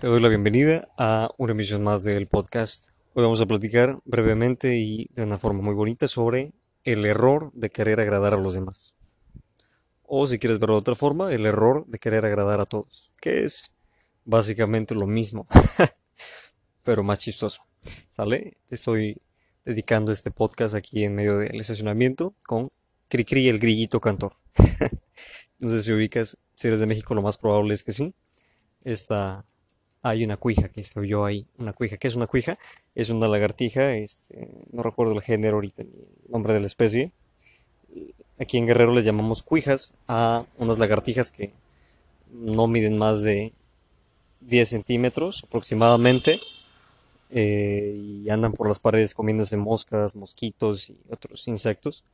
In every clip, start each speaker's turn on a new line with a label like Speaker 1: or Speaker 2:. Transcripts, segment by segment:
Speaker 1: Te doy la bienvenida a una emisión más del podcast. Hoy vamos a platicar brevemente y de una forma muy bonita sobre el error de querer agradar a los demás. O si quieres verlo de otra forma, el error de querer agradar a todos, que es básicamente lo mismo, pero más chistoso. ¿Sale? Te estoy dedicando este podcast aquí en medio del estacionamiento con Cricri el grillito cantor. no sé si ubicas, si eres de México lo más probable es que sí. Esta hay una cuija que se oyó ahí. Una cuija. ¿Qué es una cuija? Es una lagartija, este, no recuerdo el género ahorita, el nombre de la especie. Aquí en Guerrero les llamamos cuijas a unas lagartijas que no miden más de 10 centímetros aproximadamente eh, y andan por las paredes comiéndose moscas, mosquitos y otros insectos.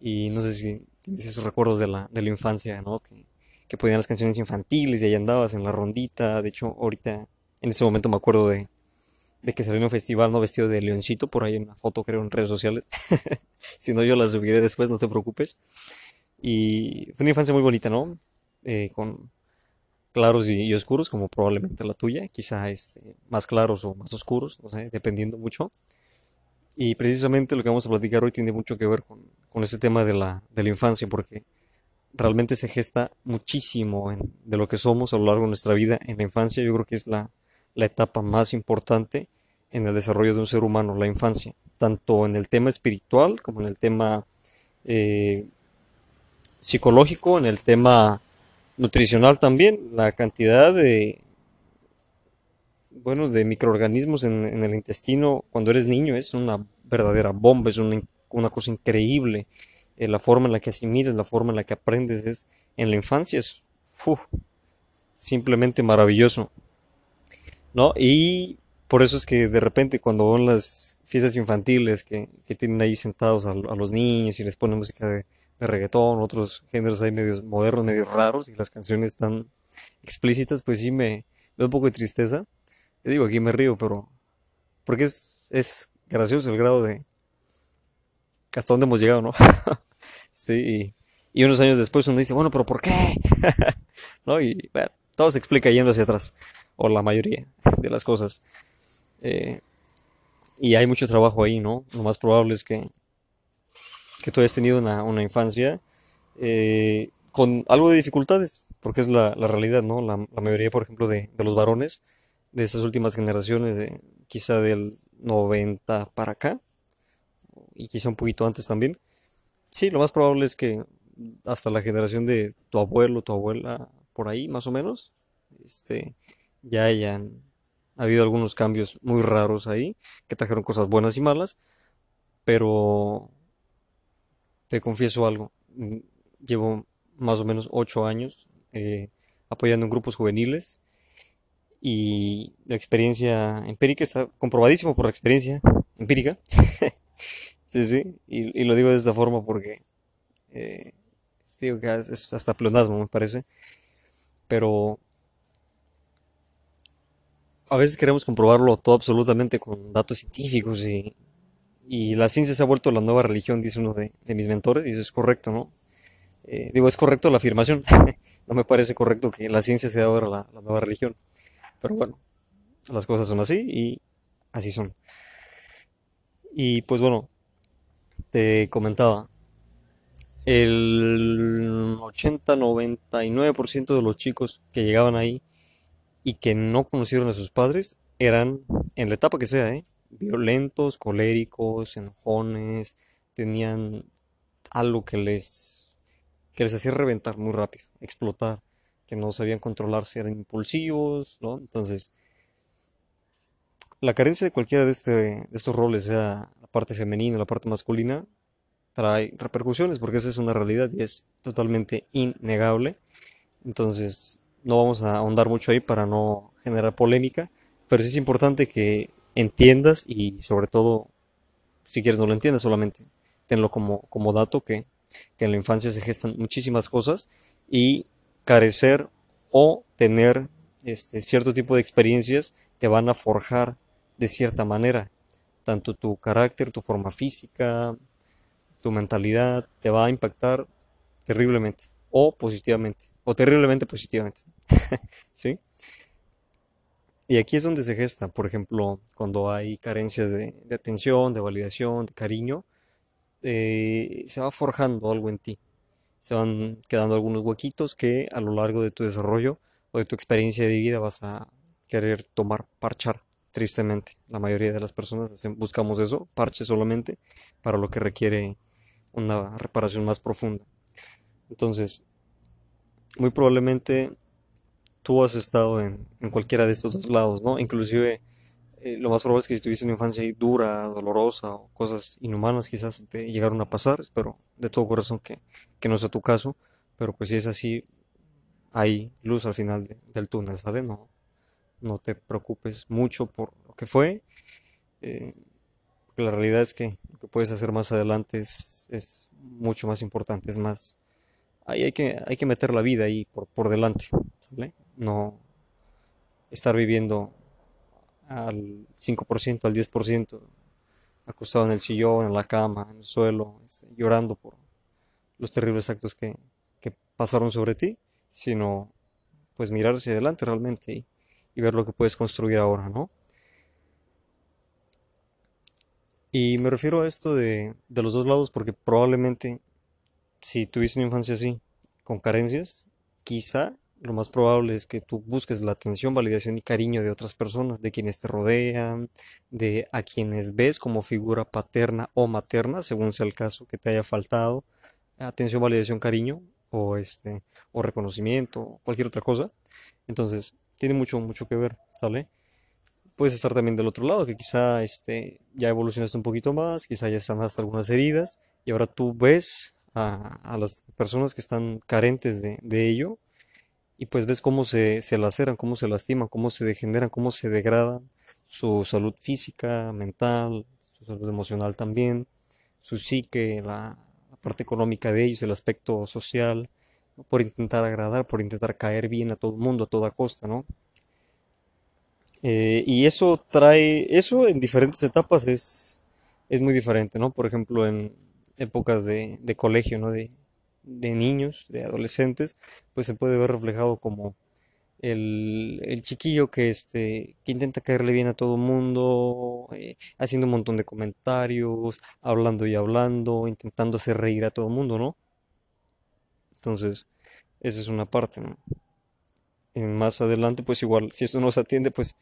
Speaker 1: Y no sé si tienes esos recuerdos de la, de la infancia, ¿no? Que, que ponían las canciones infantiles y ahí andabas en la rondita. De hecho, ahorita, en ese momento me acuerdo de, de que salió en un festival, ¿no? Vestido de leoncito, por ahí en una foto creo en redes sociales. si no, yo la subiré después, no te preocupes. Y fue una infancia muy bonita, ¿no? Eh, con claros y, oscuros, como probablemente la tuya, quizá este, más claros o más oscuros, no sé, dependiendo mucho. Y precisamente lo que vamos a platicar hoy tiene mucho que ver con, con ese tema de la, de la infancia, porque realmente se gesta muchísimo de lo que somos a lo largo de nuestra vida en la infancia. Yo creo que es la, etapa más importante en el desarrollo de un ser humano, la infancia, tanto en el tema espiritual como en el tema eh, psicológico, en el tema nutricional también, la cantidad de bueno, de microorganismos en, el intestino cuando eres niño es una verdadera bomba, es una, una cosa increíble. Eh, la forma en la que asimiles, la forma en la que aprendes es en la infancia es simplemente maravilloso. ¿No? Y por eso es que de repente cuando van las fiestas infantiles que, tienen ahí sentados a, los niños y les ponen música de, reggaetón, otros géneros ahí medios modernos, medios raros y las canciones tan explícitas, pues sí me, da un poco de tristeza. Yo digo, aquí me río, pero porque es, es gracioso el grado de hasta dónde hemos llegado, ¿no? Sí, y, unos años después uno dice, bueno, pero ¿por qué? ¿No? Y todo se explica yendo hacia atrás, o la mayoría de las cosas. Eh, y hay mucho trabajo ahí, ¿no? Lo más probable es que, que tú hayas tenido una, infancia eh, con algo de dificultades, porque es la, realidad, ¿no? La, mayoría, por ejemplo, de, de, los varones de estas últimas generaciones, de, quizá del 90 para acá, y quizá un poquito antes también, Sí, lo más probable es que hasta la generación de tu abuelo, tu abuela, por ahí más o menos, este, ya hayan habido algunos cambios muy raros ahí, que trajeron cosas buenas y malas, pero te confieso algo, mm, llevo más o menos ocho años eh, apoyando en grupos juveniles y la experiencia empírica está comprobadísimo por la experiencia empírica Sí, sí, y, lo digo de esta forma porque eh, digo que es hasta pleonasmo, me parece. Pero a veces queremos comprobarlo todo absolutamente con datos científicos y, y la ciencia se ha vuelto la nueva religión, dice uno de, mis mentores, y es correcto, ¿no? Eh, digo, es correcto la afirmación, no me parece correcto que la ciencia sea ahora la, la nueva religión, pero bueno, las cosas son así y así son. Y pues bueno, te comentaba, el 80-99% de los chicos que llegaban ahí y que no conocieron a sus padres eran, en la etapa que sea, ¿eh? violentos, coléricos, enojones, tenían algo que les, que les hacía reventar muy rápido, explotar, que no sabían controlarse, eran impulsivos, ¿no? Entonces, la carencia de cualquiera de, este, de estos roles, sea parte femenina, la parte masculina, trae repercusiones, porque esa es una realidad y es totalmente innegable. Entonces, no vamos a ahondar mucho ahí para no generar polémica, pero sí es importante que entiendas y sobre todo, si quieres no lo entiendas, solamente tenlo como, como dato que, que en la infancia se gestan muchísimas cosas y carecer o tener este, cierto tipo de experiencias te van a forjar de cierta manera, tanto tu carácter, tu forma física, tu mentalidad, te va a impactar terriblemente o positivamente, o terriblemente positivamente. ¿Sí? Y aquí es donde se gesta, por ejemplo, cuando hay carencias de, atención, de validación, de cariño, eh, se va forjando algo en ti. Se van quedando algunos huequitos que a lo largo de tu desarrollo o de tu experiencia de vida vas a querer tomar, parchar, tristemente. La mayoría de las personas buscamos eso, parche solamente, para lo que requiere una reparación más profunda. Entonces, muy probablemente tú has estado en, cualquiera de estos dos lados, ¿no? Inclusive eh, lo más probable es que si tuviste una infancia dura, dolorosa o cosas inhumanas quizás te llegaron a pasar, espero de todo corazón que, que no sea tu caso, pero pues si es así, hay luz al final del túnel, ¿sabes? No, no te preocupes mucho por lo que fue, eh, la realidad es que lo que puedes hacer más adelante es, es mucho más importante, es más, ahí hay que, hay que meter la vida ahí por, por delante. No estar viviendo al 5%, al 10%, acostado en el sillón, en la cama, en el suelo, este, llorando por los terribles actos que, que, pasaron sobre ti, sino pues mirar hacia adelante realmente y, y, ver lo que puedes construir ahora, ¿no? Y me refiero a esto de, de los dos lados porque probablemente si tuviste una infancia así, con carencias, quizá lo más probable es que tú busques la atención, validación y cariño de otras personas, de quienes te rodean, de a quienes ves como figura paterna o materna, según sea el caso que te haya faltado, atención, validación, cariño o este o reconocimiento o cualquier otra cosa. Entonces, tiene mucho mucho que ver, ¿sale? Puedes estar también del otro lado, que quizá este ya evolucionaste un poquito más, quizá ya sanaste algunas heridas y ahora tú ves a, las personas que están carentes de, ello y pues ves cómo se, se laceran, cómo se lastiman, cómo se degeneran, cómo se degradan su salud física, mental, su salud emocional también, su psique, la, parte económica de ellos, el aspecto social, por intentar agradar, por intentar caer bien a todo el mundo a toda costa, ¿no? Eh, y eso trae, eso en diferentes etapas es, es muy diferente, ¿no? Por ejemplo, en épocas de, de colegio, ¿no? De, de niños, de adolescentes, pues se puede ver reflejado como el, el chiquillo que, este, que intenta caerle bien a todo el mundo, eh, haciendo un montón de comentarios, hablando y hablando, intentando hacer reír a todo el mundo, ¿no? Entonces, esa es una parte, ¿no? Y más adelante, pues igual, si esto no se atiende, pues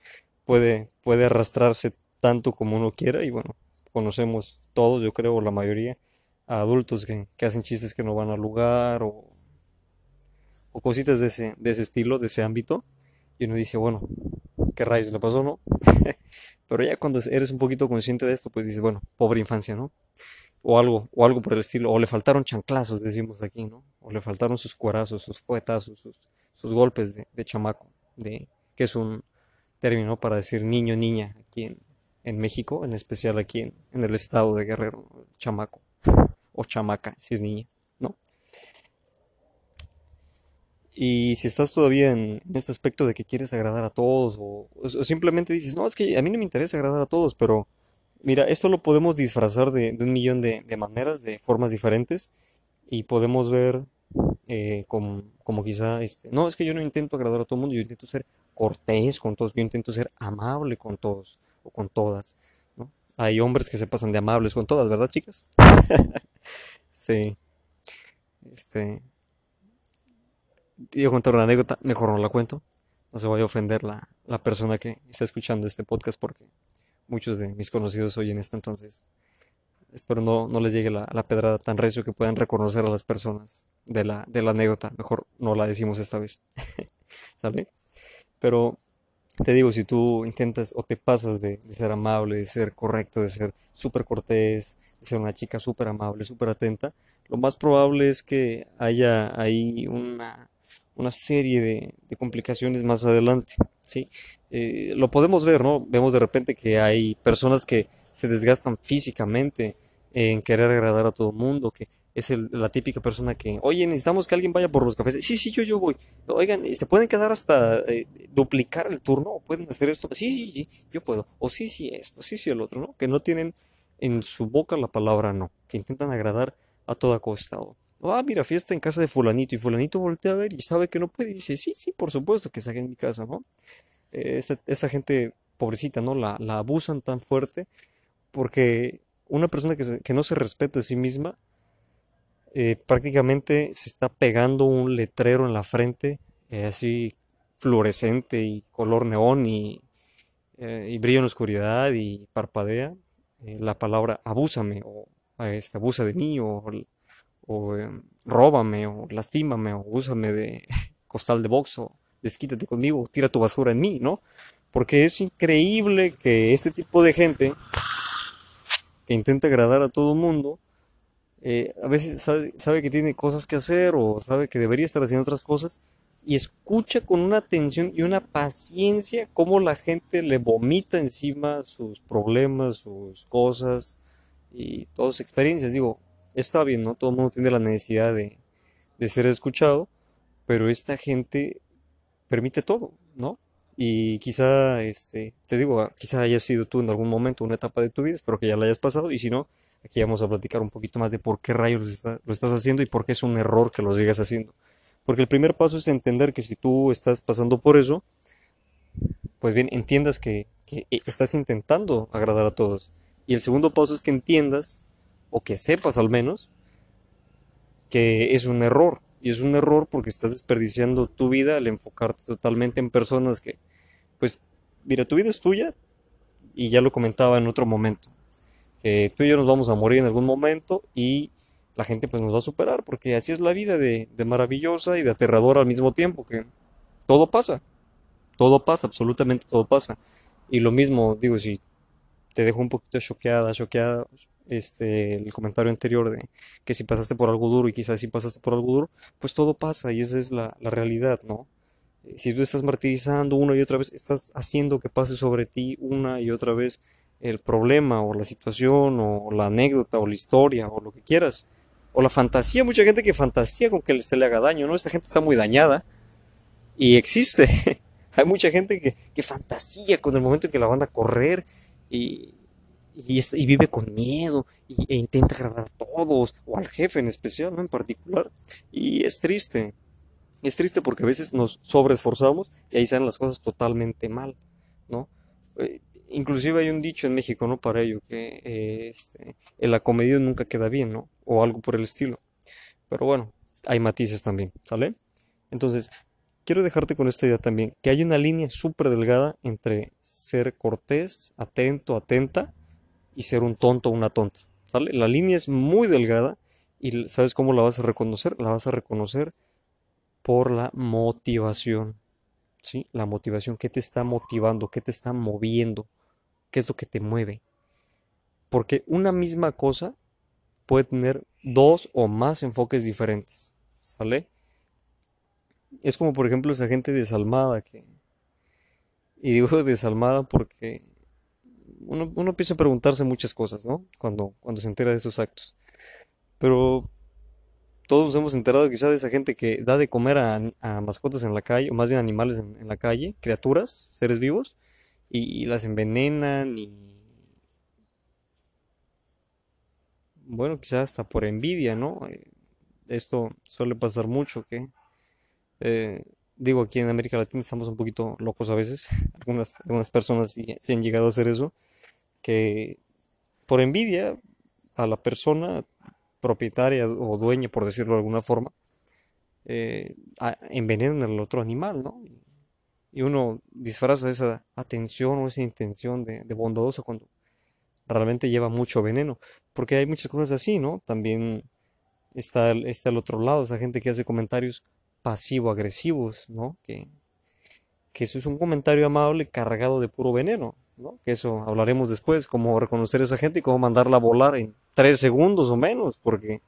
Speaker 1: puede, puede arrastrarse tanto como uno quiera y bueno, conocemos todos, yo creo, la mayoría, a adultos que, que hacen chistes que no van al lugar o, o cositas de ese, de ese estilo, de ese ámbito. Y uno dice, bueno, ¿qué rayos le pasó, no? Pero ya cuando eres un poquito consciente de esto, pues dices, bueno, pobre infancia, ¿no? O algo, o algo por el estilo. O le faltaron chanclazos, decimos aquí, ¿no? O le faltaron sus cuarazos, sus fuetazos, sus, sus golpes de, de, chamaco, de, que es un término para decir niño, niña, aquí en, en México, en especial aquí en, en el estado de Guerrero, chamaco o chamaca, si es niña, ¿no? Y si estás todavía en, este aspecto de que quieres agradar a todos o, simplemente dices, no, es que a mí no me interesa agradar a todos, pero mira, esto lo podemos disfrazar de, un millón de, maneras, de formas diferentes y podemos ver eh, como, como, quizá, este, no, es que yo no intento agradar a todo el mundo, yo intento ser cortés con todos, yo intento ser amable con todos o con todas. Hay hombres que se pasan de amables con todas, ¿verdad, chicas? sí. Este. Yo contar una anécdota, mejor no la cuento. No se vaya a ofender la, la persona que está escuchando este podcast porque muchos de mis conocidos oyen esto, entonces espero no, no les llegue la, la, pedrada tan recio que puedan reconocer a las personas de la, de la anécdota. Mejor no la decimos esta vez. ¿Sale? Pero te digo, si tú intentas o te pasas de, ser amable, de ser correcto, de ser súper cortés, de ser una chica súper amable, súper atenta, lo más probable es que haya ahí una, una serie de, complicaciones más adelante, ¿sí? Eh, lo podemos ver, ¿no? Vemos de repente que hay personas que se desgastan físicamente en querer agradar a todo el mundo, que es el, la típica persona que, oye, necesitamos que alguien vaya por los cafés. Sí, sí, yo, yo voy. Oigan, ¿se pueden quedar hasta eh, duplicar el turno? ¿O pueden hacer esto? Sí, sí, sí, yo puedo. O sí, sí, esto, sí, sí, el otro, ¿no? Que no tienen en su boca la palabra no, que intentan agradar a toda costa. O, ah, mira, fiesta en casa de fulanito y fulanito voltea a ver y sabe que no puede y dice, sí, sí, por supuesto que salga en mi casa, ¿no? esta, esta gente pobrecita, ¿no? La, la abusan tan fuerte porque una persona que, que no se respeta a sí misma eh, prácticamente se está pegando un letrero en la frente, eh, así fluorescente y color neón y, eh, y brilla en la oscuridad y parpadea eh, la palabra abúsame o eh, este, abusa de mí o, o em, róbame o lastímame o úsame de costal de box o desquítate conmigo, tira tu basura en mí, ¿no? Porque es increíble que este tipo de gente que intenta agradar a todo el mundo eh, a veces sabe, sabe que tiene cosas que hacer o sabe que debería estar haciendo otras cosas y escucha con una atención y una paciencia cómo la gente le vomita encima sus problemas, sus cosas y todas sus experiencias. Digo, está bien, ¿no? Todo el mundo tiene la necesidad de, de ser escuchado, pero esta gente permite todo, ¿no? Y quizá, este, te digo, quizá hayas sido tú en algún momento, una etapa de tu vida, espero que ya la hayas pasado, y si no, aquí vamos a platicar un poquito más de por qué rayos lo, está- estás haciendo y por qué es un error que lo sigas haciendo. Porque el primer paso es entender que si tú estás pasando por eso, pues bien, entiendas que, que eh, estás intentando agradar a todos. Y el segundo paso es que entiendas, o que sepas al menos, que es un error. Y es un error porque estás desperdiciando tu vida al enfocarte totalmente en personas que, pues, mira, tu vida es tuya y ya lo comentaba en otro momento, que tú y yo nos vamos a morir en algún momento y la gente pues nos va a superar porque así es la vida de, de maravillosa y de aterradora al mismo tiempo, que todo pasa, todo pasa, absolutamente todo pasa. Y lo mismo, digo, si te dejo un poquito choqueada, choqueada, este, el comentario anterior de que si pasaste por algo duro y quizás si pasaste por algo duro, pues todo pasa y esa es la, la realidad, ¿no? Eh, Si tú estás martirizando una y otra vez, estás haciendo que pase sobre ti una y otra vez el problema o la situación o la anécdota o la historia o lo que quieras. O la fantasía, mucha gente que fantasía con que se le haga daño, ¿no? Esa gente está muy dañada y existe. Hay mucha gente que, que fantasía con el momento en que la van a correr y, y, es- y vive con miedo y- e intenta agradar a todos o al jefe en especial, ¿no? En particular. Y es triste. Es triste porque a veces nos sobreesforzamos y ahí salen las cosas totalmente mal, ¿no? Eh, inclusive hay un dicho en México, ¿no? Para ello, que eh, este, el acomedido nunca queda bien, ¿no? O algo por el estilo. Pero bueno, hay matices también, ¿sale? Entonces, quiero dejarte con esta idea también, que hay una línea súper delgada entre ser cortés, atento, atenta y ser un tonto o una tonta, ¿sale? La línea es muy delgada y ¿sabes cómo la vas a reconocer? La vas a reconocer por la motivación, ¿sí? La motivación, ¿qué te está motivando? ¿Qué te está moviendo? ¿Qué es lo que te mueve? Porque una misma cosa puede tener dos o más enfoques diferentes, ¿sale? Es como por ejemplo esa gente desalmada que, y digo desalmada porque uno, uno empieza a preguntarse muchas cosas, ¿no? Cuando, cuando se entera de esos actos. Pero todos nos hemos enterado quizá de esa gente que da de comer a, mascotas en la calle, o más bien animales en, la calle, criaturas, seres vivos, y, las envenenan y, bueno, quizá hasta por envidia, ¿no? Eh, Esto suele pasar mucho, que eh, digo, aquí en América Latina estamos un poquito locos a veces. Algunas, algunas personas sí han llegado a hacer eso, que por envidia a la persona propietaria o dueña, por decirlo de alguna forma, eh, envenenan al otro animal, ¿no? Y uno disfraza esa atención o esa intención de, de bondadosa cuando realmente lleva mucho veneno. Porque hay muchas cosas así, ¿no? También está está el otro lado, esa gente que hace comentarios pasivo-agresivos, ¿no? Que, que eso es un comentario amable cargado de puro veneno, ¿no? Que eso hablaremos después, cómo reconocer a esa gente y cómo mandarla a volar en tres segundos o menos, porque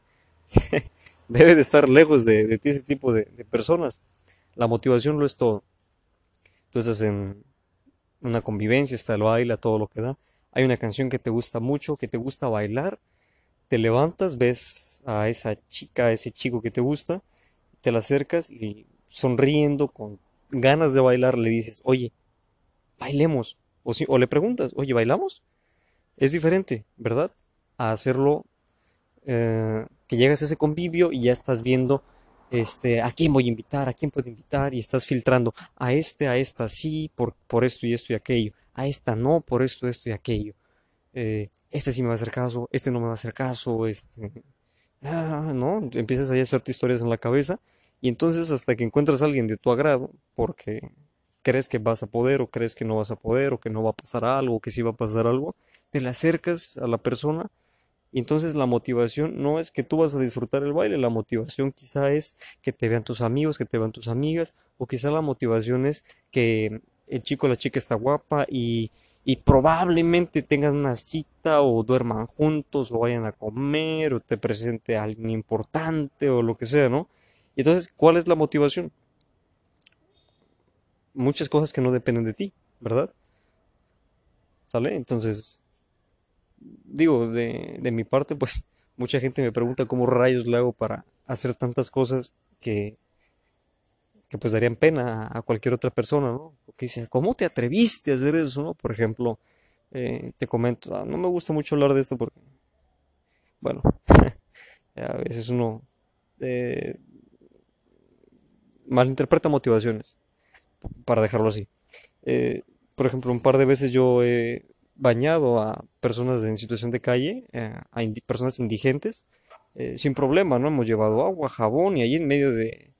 Speaker 1: debe de estar lejos de, de ti ese tipo de, personas. La motivación lo es todo. Estás en una convivencia, está el baile, todo lo que da. Hay una canción que te gusta mucho, que te gusta bailar, te levantas, ves a esa chica, a ese chico que te gusta, te la acercas y sonriendo, con ganas de bailar, le dices, oye, bailemos. O, le preguntas, oye, ¿bailamos? Es diferente, ¿verdad? A hacerlo, eh, que llegas a ese convivio y ya estás viendo este, ¿a quién voy a invitar? ¿A quién puedo invitar? Y estás filtrando a este, a esta sí, por, por esto y esto y aquello, a esta no, por esto, esto y aquello. Eh, este sí me va a hacer caso, este no me va a hacer caso, este, ah, ¿no? Empiezas a hacerte historias en la cabeza y entonces hasta que encuentras a alguien de tu agrado, porque crees que vas a poder o crees que no vas a poder o que no va a pasar algo o que sí va a pasar algo, te le acercas a la persona y entonces la motivación no es que tú vas a disfrutar el baile, la motivación quizá es que te vean tus amigos, que te vean tus amigas, o quizá la motivación es que el chico o la chica está guapa y, y probablemente tengan una cita o duerman juntos o vayan a comer o te presente a alguien importante o lo que sea, ¿no? Entonces, ¿cuál es la motivación? Muchas cosas que no dependen de ti, ¿verdad? ¿Sale? Entonces, digo, de, de mi parte, pues mucha gente me pregunta cómo rayos le hago para hacer tantas cosas que, que pues darían pena a cualquier otra persona, ¿no? Que dicen, ¿cómo te atreviste a hacer eso, no? Por ejemplo, eh, te comento, ah, no me gusta mucho hablar de esto porque, bueno, a veces uno eh, malinterpreta motivaciones, para dejarlo así. Eh, por ejemplo, un par de veces yo he bañado a personas en situación de calle, eh, a personas indigentes, eh, sin problema, ¿no? Hemos llevado agua, jabón y ahí en medio de,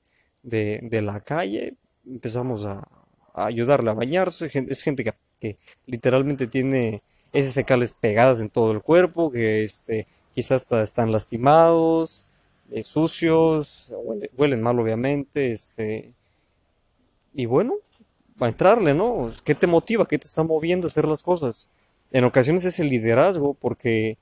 Speaker 1: de, la calle empezamos a, ayudarle a bañarse. Es gente que, literalmente tiene heces fecales pegadas en todo el cuerpo, que este, quizás hasta están lastimados, eh, sucios, huelen, mal obviamente, este, y bueno, va a entrarle, ¿no? ¿Qué te motiva? ¿Qué te está moviendo a hacer las cosas? En ocasiones es el liderazgo, porque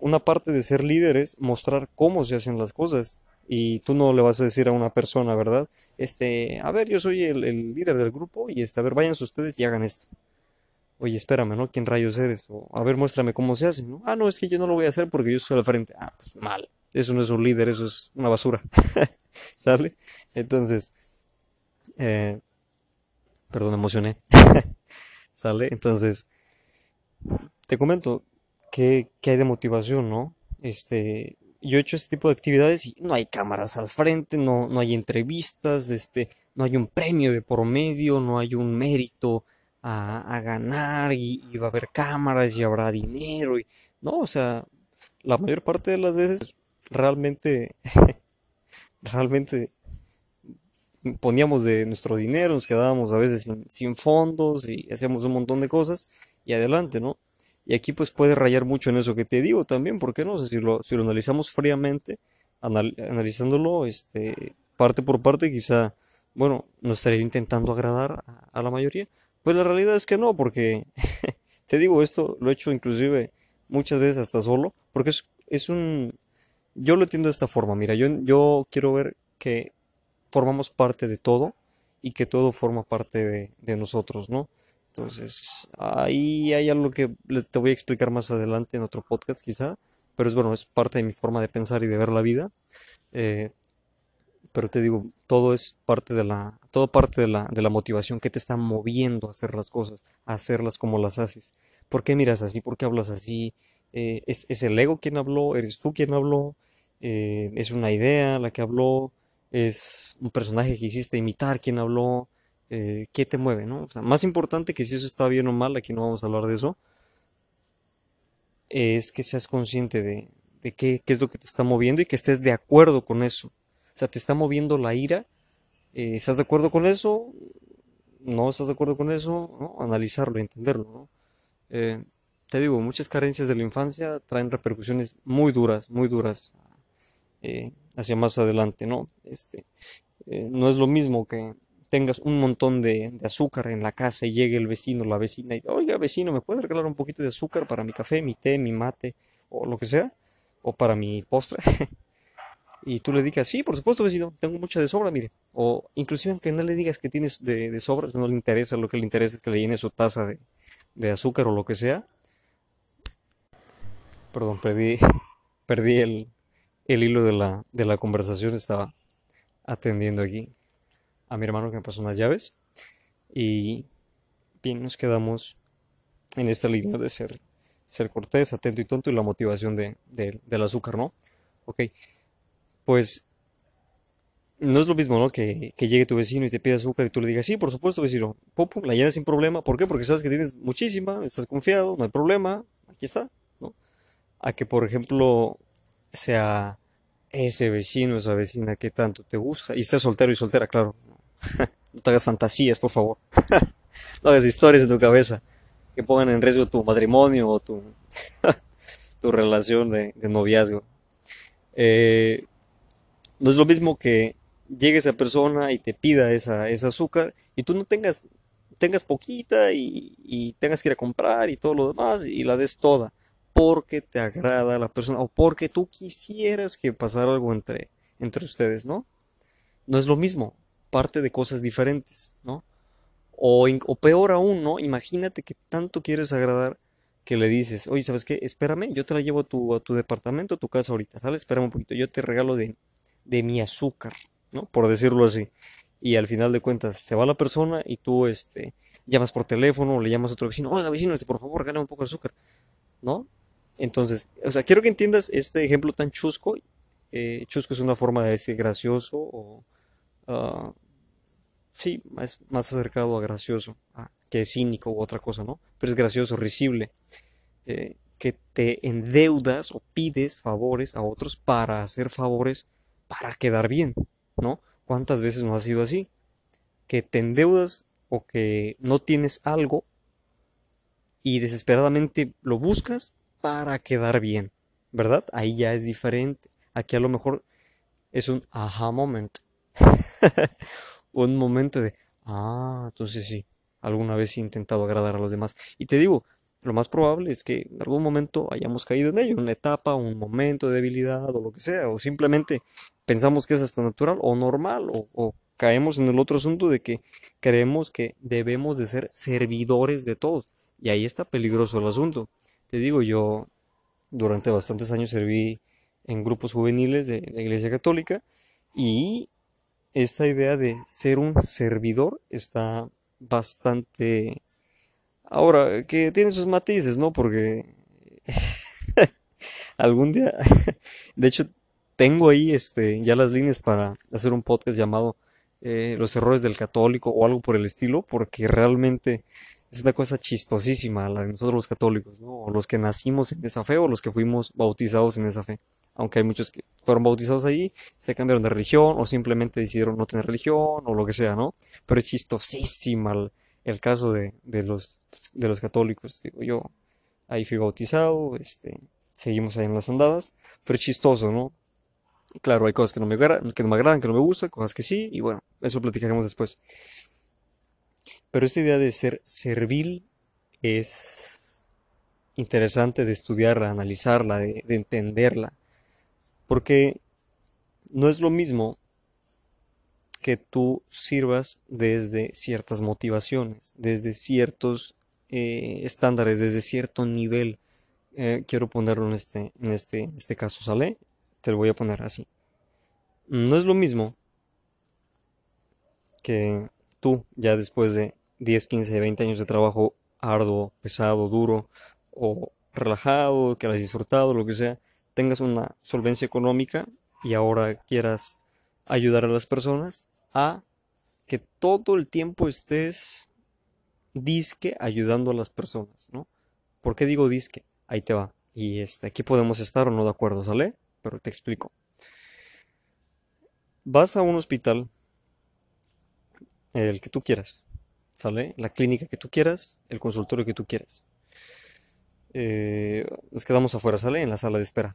Speaker 1: una, parte de ser líder es mostrar cómo se hacen las cosas. Y tú no le vas a decir a una persona, ¿verdad? Este, a ver, yo soy el, líder del grupo y este, a ver, váyanse ustedes y hagan esto. Oye, espérame, ¿no? ¿Quién rayos eres? O, a ver, muéstrame cómo se hace, ¿no? Ah, no, es que yo no lo voy a hacer porque yo soy al frente. Ah, pues mal. Eso no es un líder, eso es una basura. ¿Sale? Entonces, eh, perdón, emocioné. ¿Sale? Entonces, te comento que, hay de motivación, ¿no? Este, yo he hecho este tipo de actividades y no hay cámaras al frente, no, no hay entrevistas, este, no hay un premio de por medio, no hay un mérito a, ganar y, va a haber cámaras y habrá dinero y no, o sea, la mayor parte de las veces realmente, realmente poníamos de nuestro dinero, nos quedábamos a veces sin, fondos y hacíamos un montón de cosas y adelante, ¿no? Y aquí pues puede rayar mucho en eso que te digo también, ¿por qué no? si lo, si lo analizamos fríamente, analizándolo este, parte por parte, quizá, bueno, no estaría intentando agradar a, la mayoría. Pues la realidad es que no, porque te digo, esto lo he hecho inclusive muchas veces hasta solo, porque es, es un... Yo lo entiendo de esta forma, mira, yo, yo quiero ver que formamos parte de todo y que todo forma parte de, de nosotros, ¿no? Entonces, ahí hay algo que te voy a explicar más adelante en otro podcast quizá, pero es bueno, es parte de mi forma de pensar y de ver la vida. Eh, pero te digo, todo es parte de la, todo parte de la, de la motivación que te está moviendo a hacer las cosas, a hacerlas como las haces. ¿Por qué miras así? ¿Por qué hablas así? Eh, ¿es, ¿es, el ego quien habló? ¿Eres tú quien habló? Eh, ¿Es una idea la que habló? ¿Es un personaje que hiciste imitar quien habló? eh, qué te mueve, ¿no? O sea, más importante que si eso está bien o mal, aquí no vamos a hablar de eso, es que seas consciente de, de qué, qué, es lo que te está moviendo y que estés de acuerdo con eso. O sea, te está moviendo la ira, eh, ¿estás de acuerdo con eso? ¿No estás de acuerdo con eso? ¿no? Analizarlo, entenderlo, ¿no? Eh, te digo, muchas carencias de la infancia traen repercusiones muy duras, muy duras eh, hacia más adelante, ¿no? Este, no es lo mismo que tengas un montón de, azúcar en la casa y llegue el vecino, la vecina y, oiga vecino, ¿me puede regalar un poquito de azúcar para mi café, mi té, mi mate o lo que sea? O para mi postre. y tú le digas, sí, por supuesto vecino, tengo mucha de sobra, mire. O inclusive aunque no le digas que tienes de, de sobra, no le interesa, lo que le interesa es que le llene su taza de, azúcar o lo que sea. Perdón, perdí, perdí el, el hilo de la, de la conversación, estaba atendiendo aquí a mi hermano que me pasó unas llaves. Y bien, nos quedamos en esta línea de ser, ser cortés, atento y tonto y la motivación de, del azúcar, ¿no? Ok, pues no es lo mismo, ¿no? Que, que llegue tu vecino y te pida azúcar y tú le digas, sí, por supuesto, vecino, pum, pum, la llenas sin problema. ¿Por qué? Porque sabes que tienes muchísima, estás confiado, no hay problema, aquí está, ¿no? A que, por ejemplo, sea ese vecino, esa vecina que tanto te gusta, y estés soltero y soltera, claro. No te hagas fantasías, por favor. No hagas historias en tu cabeza que pongan en riesgo tu matrimonio o tu, tu relación de, de noviazgo. Eh, no es lo mismo que llegue esa persona y te pida esa, ese azúcar y tú no tengas, tengas poquita y, y tengas que ir a comprar y todo lo demás y la des toda porque te agrada la persona o porque tú quisieras que pasara algo entre, entre ustedes, ¿no? No es lo mismo, parte de cosas diferentes, ¿no? O, o peor aún, ¿no? Imagínate que tanto quieres agradar que le dices, oye, ¿sabes qué? Espérame, yo te la llevo a tu, a tu departamento, a tu casa ahorita, ¿sale? Espérame un poquito, yo te regalo de, de mi azúcar, ¿no? Por decirlo así. Y al final de cuentas se va la persona y tú, este, llamas por teléfono o le llamas a otro vecino, oiga, vecino, este, por favor, regálame un poco de azúcar, ¿no? Entonces, o sea, quiero que entiendas este ejemplo tan chusco. Eh, chusco es una forma de decir gracioso o, ah, sí, es más acercado a gracioso, a- que cínico u otra cosa, ¿no? Pero es gracioso, risible. eh, que te endeudas o pides favores a otros para hacer favores para quedar bien, ¿no? ¿Cuántas veces no ha sido así? Que te endeudas o que no tienes algo y desesperadamente lo buscas para quedar bien, ¿verdad? Ahí ya es diferente. Aquí a lo mejor es un aha moment, un momento de, ah, entonces sí, alguna vez he intentado agradar a los demás. Y te digo, lo más probable es que en algún momento hayamos caído en ello, una etapa, un momento de debilidad o lo que sea, o simplemente pensamos que es hasta natural o normal, o, o caemos en el otro asunto de que creemos que debemos de ser servidores de todos. Y ahí está peligroso el asunto. Te digo, yo durante bastantes años serví en grupos juveniles de la Iglesia Católica y esta idea de ser un servidor está bastante... Ahora, que tiene sus matices, ¿no? Porque algún día, de hecho, tengo ahí este, ya las líneas para hacer un podcast llamado eh, Los errores del católico o algo por el estilo, porque realmente es una cosa chistosísima la de nosotros los católicos, ¿no? O los que nacimos en esa fe o los que fuimos bautizados en esa fe. Aunque hay muchos que fueron bautizados ahí, se cambiaron de religión o simplemente decidieron no tener religión o lo que sea, ¿no? Pero es chistosísima el, caso de, de los, de los católicos. Digo, yo ahí fui bautizado, este, seguimos ahí en las andadas, pero es chistoso, ¿no? Claro, hay cosas que no me agradan, que no me agradan, que no me gustan, cosas que sí, y bueno, eso platicaremos después. Pero esta idea de ser servil es interesante de estudiarla, analizarla, de, de entenderla, porque no es lo mismo que tú sirvas desde ciertas motivaciones, desde ciertos eh, estándares, desde cierto nivel. Eh, quiero ponerlo en este, en este, en este caso, ¿sale? Te lo voy a poner así. No es lo mismo que tú, ya después de 10, 15, 20 años de trabajo arduo, pesado, duro o relajado, que has disfrutado, lo que sea, tengas una solvencia económica y ahora quieras ayudar a las personas a que todo el tiempo estés disque ayudando a las personas, ¿no? ¿Por qué digo disque? Ahí te va. Y este, aquí podemos estar o no de acuerdo, ¿sale? Pero te explico. Vas a un hospital, el que tú quieras, ¿sale? La clínica que tú quieras, el consultorio que tú quieras. Eh, nos quedamos afuera, ¿sale? En la sala de espera.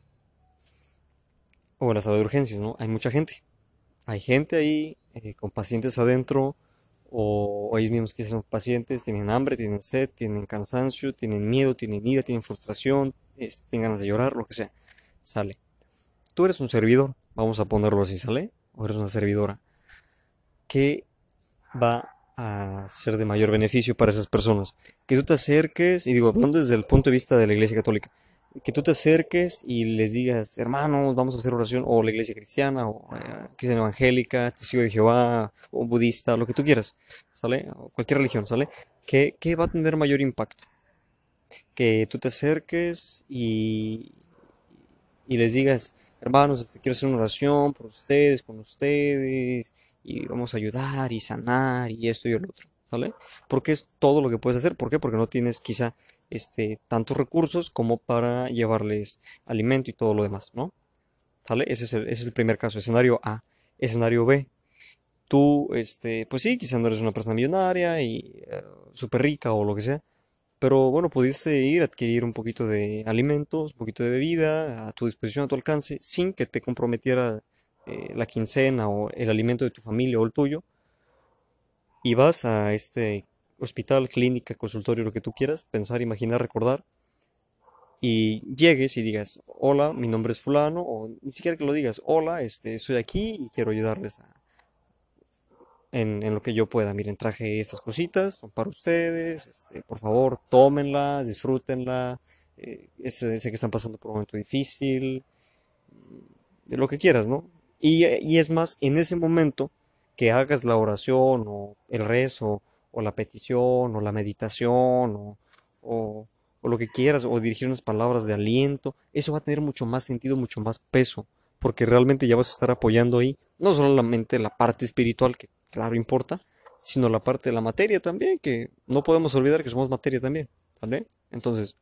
Speaker 1: O en la sala de urgencias, ¿no? Hay mucha gente. Hay gente ahí eh, con pacientes adentro o ellos mismos que son pacientes, tienen hambre, tienen sed, tienen cansancio, tienen miedo, tienen ira, tienen frustración, este, tienen ganas de llorar, lo que sea. Sale. Tú eres un servidor, vamos a ponerlo así, ¿sale? O eres una servidora. ¿Qué va a ser de mayor beneficio para esas personas? Que tú te acerques, y digo, hablando desde el punto de vista de la Iglesia Católica, que tú te acerques y les digas, hermanos, vamos a hacer oración, o la iglesia cristiana, o eh, cristiana evangélica, testigo de Jehová, o budista, lo que tú quieras, ¿sale? Cualquier religión, ¿sale? ¿Qué, qué va a tener mayor impacto? Que tú te acerques y, y les digas, hermanos, este, quiero hacer una oración por ustedes, con ustedes, y vamos a ayudar y sanar y esto y el otro, ¿sale? Porque es todo lo que puedes hacer. ¿Por qué? Porque no tienes quizá este, tantos recursos como para llevarles alimento y todo lo demás, ¿no? ¿Sale? Ese es el, primer caso, escenario A. Escenario B, tú, este, pues sí, quizá no eres una persona millonaria y eh, súper rica o lo que sea, pero bueno, pudiste ir a adquirir un poquito de alimentos, un poquito de bebida a tu disposición, a tu alcance, sin que te comprometiera eh, la quincena o el alimento de tu familia o el tuyo. Y vas a este hospital, clínica, consultorio, lo que tú quieras, pensar, imaginar, recordar, y llegues y digas, hola, mi nombre es fulano, o ni siquiera que lo digas, hola, este, estoy aquí y quiero ayudarles a, en, lo que yo pueda. Miren, traje estas cositas, son para ustedes, este, por favor, tómenlas, disfrútenla. Eh, sé, que están pasando por un momento difícil, de lo que quieras, ¿no? Y, y, es más, en ese momento que hagas la oración o el rezo o la petición o la meditación o, o, o lo que quieras o dirigir unas palabras de aliento, eso va a tener mucho más sentido, mucho más peso, porque realmente ya vas a estar apoyando ahí no solamente la parte espiritual que claro, importa, sino la parte de la materia también, que no podemos olvidar que somos materia también, ¿vale? Entonces,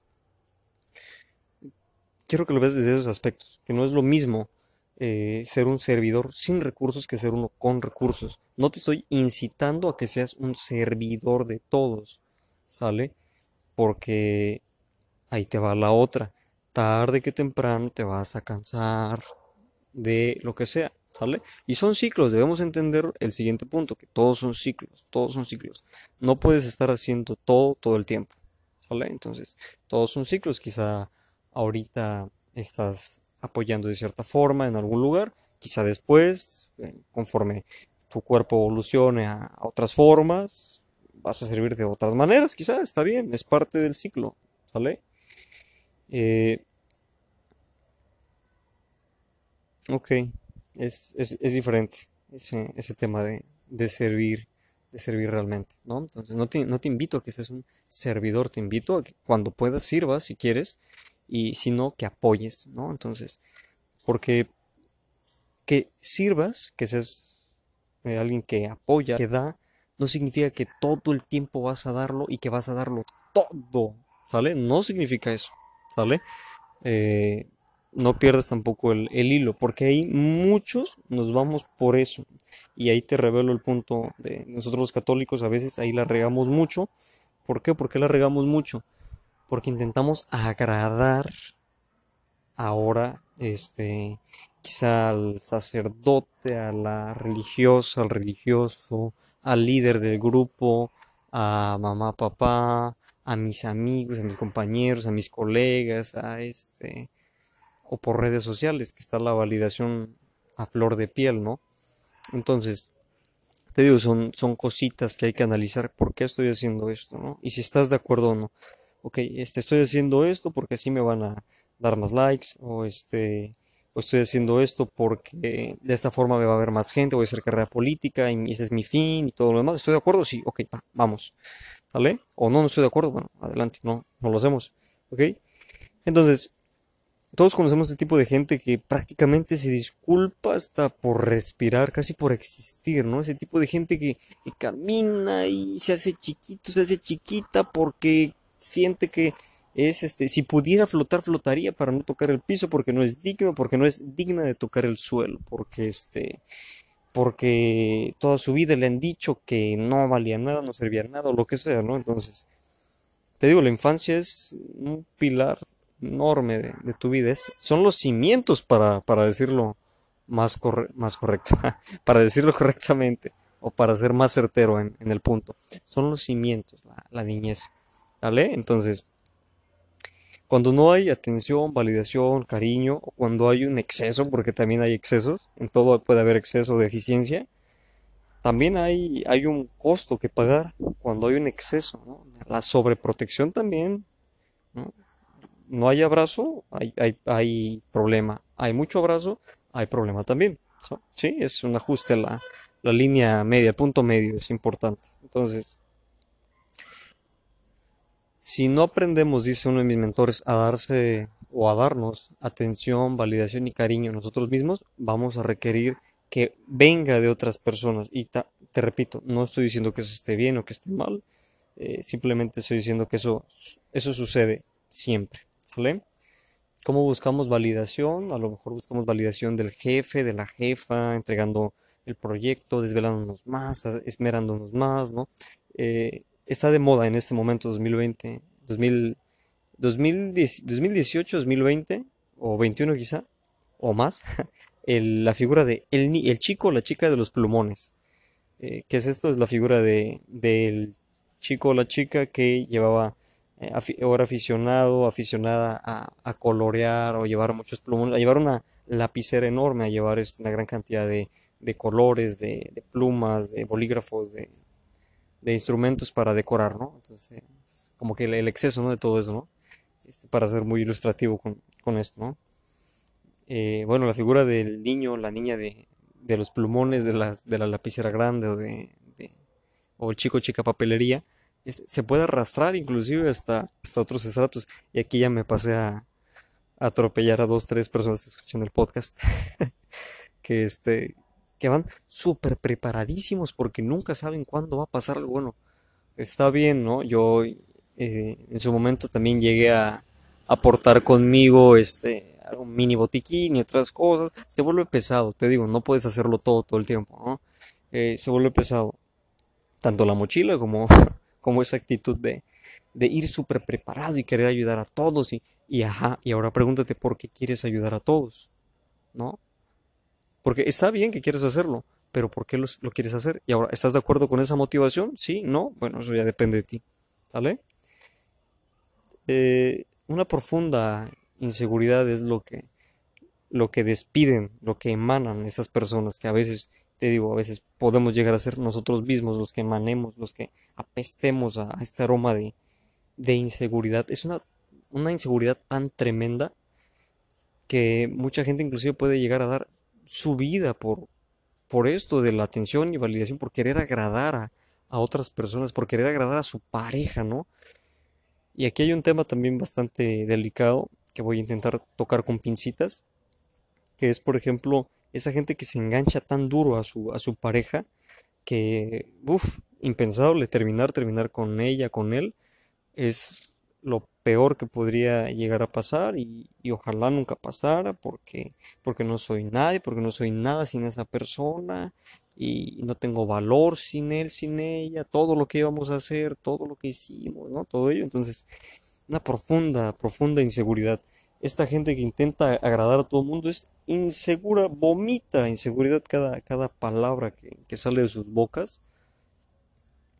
Speaker 1: quiero que lo veas desde esos aspectos, que no es lo mismo eh, ser un servidor sin recursos que ser uno con recursos. No te estoy incitando a que seas un servidor de todos, ¿sale? Porque ahí te va la otra. Tarde que temprano te vas a cansar de lo que sea. ¿Sale? Y son ciclos, debemos entender el siguiente punto, que todos son ciclos, todos son ciclos. No puedes estar haciendo todo todo el tiempo, ¿sale? Entonces, todos son ciclos, quizá ahorita estás apoyando de cierta forma en algún lugar, quizá después, eh, conforme tu cuerpo evolucione a, otras formas, vas a servir de otras maneras, quizá está bien, es parte del ciclo, ¿sale? Eh, ok es, es, es diferente ese, ese tema de, de, servir, de servir realmente, ¿no? Entonces no te, no te invito a que seas un servidor, te invito a que cuando puedas sirvas si quieres y si no, que apoyes, ¿no? Entonces, porque que sirvas, que seas eh, alguien que apoya, que da, no significa que todo el tiempo vas a darlo y que vas a darlo todo, ¿sale? No significa eso, ¿sale? Eh, no pierdas tampoco el, hilo, porque ahí muchos nos vamos por eso. Y ahí te revelo el punto de nosotros los católicos, a veces ahí la regamos mucho. ¿Por qué? ¿Por qué la regamos mucho? Porque intentamos agradar ahora, este, quizá al sacerdote, a la religiosa, al religioso, al líder del grupo, a mamá, papá, a mis amigos, a mis compañeros, a mis colegas, a este, o por redes sociales, que está la validación a flor de piel, ¿no? Entonces, te digo, son, son cositas que hay que analizar por qué estoy haciendo esto, ¿no? Y si estás de acuerdo o no. Ok, este, estoy haciendo esto porque así me van a dar más likes, o este, o estoy haciendo esto porque de esta forma me va a ver más gente, voy a hacer carrera política y ese es mi fin y todo lo demás. ¿Estoy de acuerdo? Sí, ok, vamos. ¿Vale? O no, no estoy de acuerdo, bueno, adelante, no, no lo hacemos. ¿Ok? Entonces, todos conocemos ese tipo de gente que prácticamente se disculpa hasta por respirar, casi por existir, ¿no? Ese tipo de gente que, camina y se hace chiquito, se hace chiquita porque siente que es este, si pudiera flotar, flotaría para no tocar el piso porque no es digno, porque no es digna de tocar el suelo, porque este, porque toda su vida le han dicho que no valía nada, no servía nada o lo que sea, ¿no? Entonces, te digo, la infancia es un pilar enorme de, tu vida. son los cimientos para, para decirlo más, más correcto, para decirlo correctamente o para ser más certero en, el punto. Son los cimientos, la, niñez. ¿Vale? Entonces, cuando no hay atención, validación, cariño, o cuando hay un exceso, porque también hay excesos, en todo puede haber exceso de eficiencia, también hay, hay un costo que pagar cuando hay un exceso. La sobreprotección también no hay abrazo, hay, hay, hay problema. Hay mucho abrazo, hay problema también. Sí, es un ajuste la, la línea media, punto medio es importante. Entonces, si no aprendemos, dice uno de mis mentores, a darse o a darnos atención, validación y cariño nosotros mismos, vamos a requerir que venga de otras personas. Y te repito, no estoy diciendo que eso esté bien o que esté mal, eh, simplemente estoy diciendo que eso, eso sucede siempre. ¿Sale? ¿Cómo buscamos validación? A lo mejor buscamos validación del jefe, de la jefa, entregando el proyecto, desvelándonos más, esmerándonos más, ¿no? Eh, está de moda en este momento 2020, 2000, 2018, 2020 o 21 quizá, o más, la figura de el, el chico o la chica de los plumones. Eh, ¿Qué es esto? Es la figura de, del chico o la chica que llevaba, eh, era aficionado, aficionada a, colorear o llevar muchos plumones, a llevar una lapicera enorme, a llevar este, una gran cantidad de, colores, de, plumas, de bolígrafos, de, instrumentos para decorar, ¿no? Entonces, como que el, exceso, ¿no? De todo eso, ¿no? Este, para ser muy ilustrativo con, esto, ¿no? Eh, bueno, la figura del niño, la niña de, los plumones, de, las, de la lapicera grande o, de, o el chico chica papelería, se puede arrastrar inclusive hasta, hasta otros estratos. Y aquí ya me pasé a, atropellar a dos, tres personas escuchando el podcast. que este que van súper preparadísimos porque nunca saben cuándo va a pasar algo bueno. Está bien, ¿no? Yo eh, en su momento también llegué a aportar conmigo este un mini botiquín y otras cosas. Se vuelve pesado, te digo, no puedes hacerlo todo todo el tiempo, ¿no? Eh, se vuelve pesado. Tanto la mochila como, como esa actitud de, de ir súper preparado y querer ayudar a todos. Y, y, ajá, y ahora pregúntate por qué quieres ayudar a todos, ¿no? Porque está bien que quieres hacerlo, pero ¿por qué lo, quieres hacer? Y ahora, ¿estás de acuerdo con esa motivación? Sí, no, bueno, eso ya depende de ti, ¿vale? Eh, una profunda inseguridad es lo que, lo que despiden, lo que emanan esas personas que a veces, te digo, a veces podemos llegar a ser nosotros mismos los que emanemos, los que apestemos a, este aroma de, de inseguridad. Es una, una inseguridad tan tremenda que mucha gente inclusive puede llegar a dar su vida por, por esto de la atención y validación, por querer agradar a, a otras personas, por querer agradar a su pareja, ¿no? Y aquí hay un tema también bastante delicado que voy a intentar tocar con pincitas, que es por ejemplo esa gente que se engancha tan duro a su, a su pareja que, uff, impensable terminar, terminar con ella, con él, es lo peor que podría llegar a pasar y, ojalá nunca pasara porque, porque no soy nadie, porque no soy nada sin esa persona y no tengo valor sin él, sin ella, todo lo que íbamos a hacer, todo lo que hicimos, ¿no? Todo ello. Entonces, una profunda, profunda inseguridad. Esta gente que intenta agradar a todo el mundo es insegura, vomita inseguridad cada, cada palabra que, que sale de sus bocas.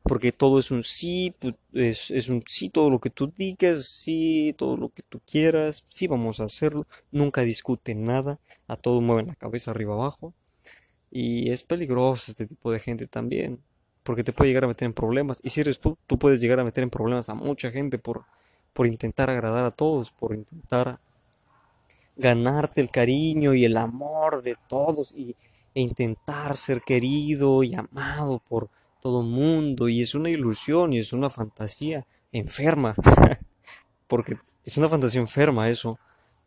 Speaker 1: Porque todo es un sí, es, es, un sí, todo lo que tú digas, sí, todo lo que tú quieras, sí vamos a hacerlo, nunca discute nada, a todo mueven la cabeza arriba abajo. Y es peligroso este tipo de gente también, porque te puede llegar a meter en problemas. Y si eres tú, tú puedes llegar a meter en problemas a mucha gente por, por intentar agradar a todos, por intentar ganarte el cariño y el amor de todos y, e intentar ser querido y amado por todo mundo. Y es una ilusión y es una fantasía enferma, porque es una fantasía enferma eso,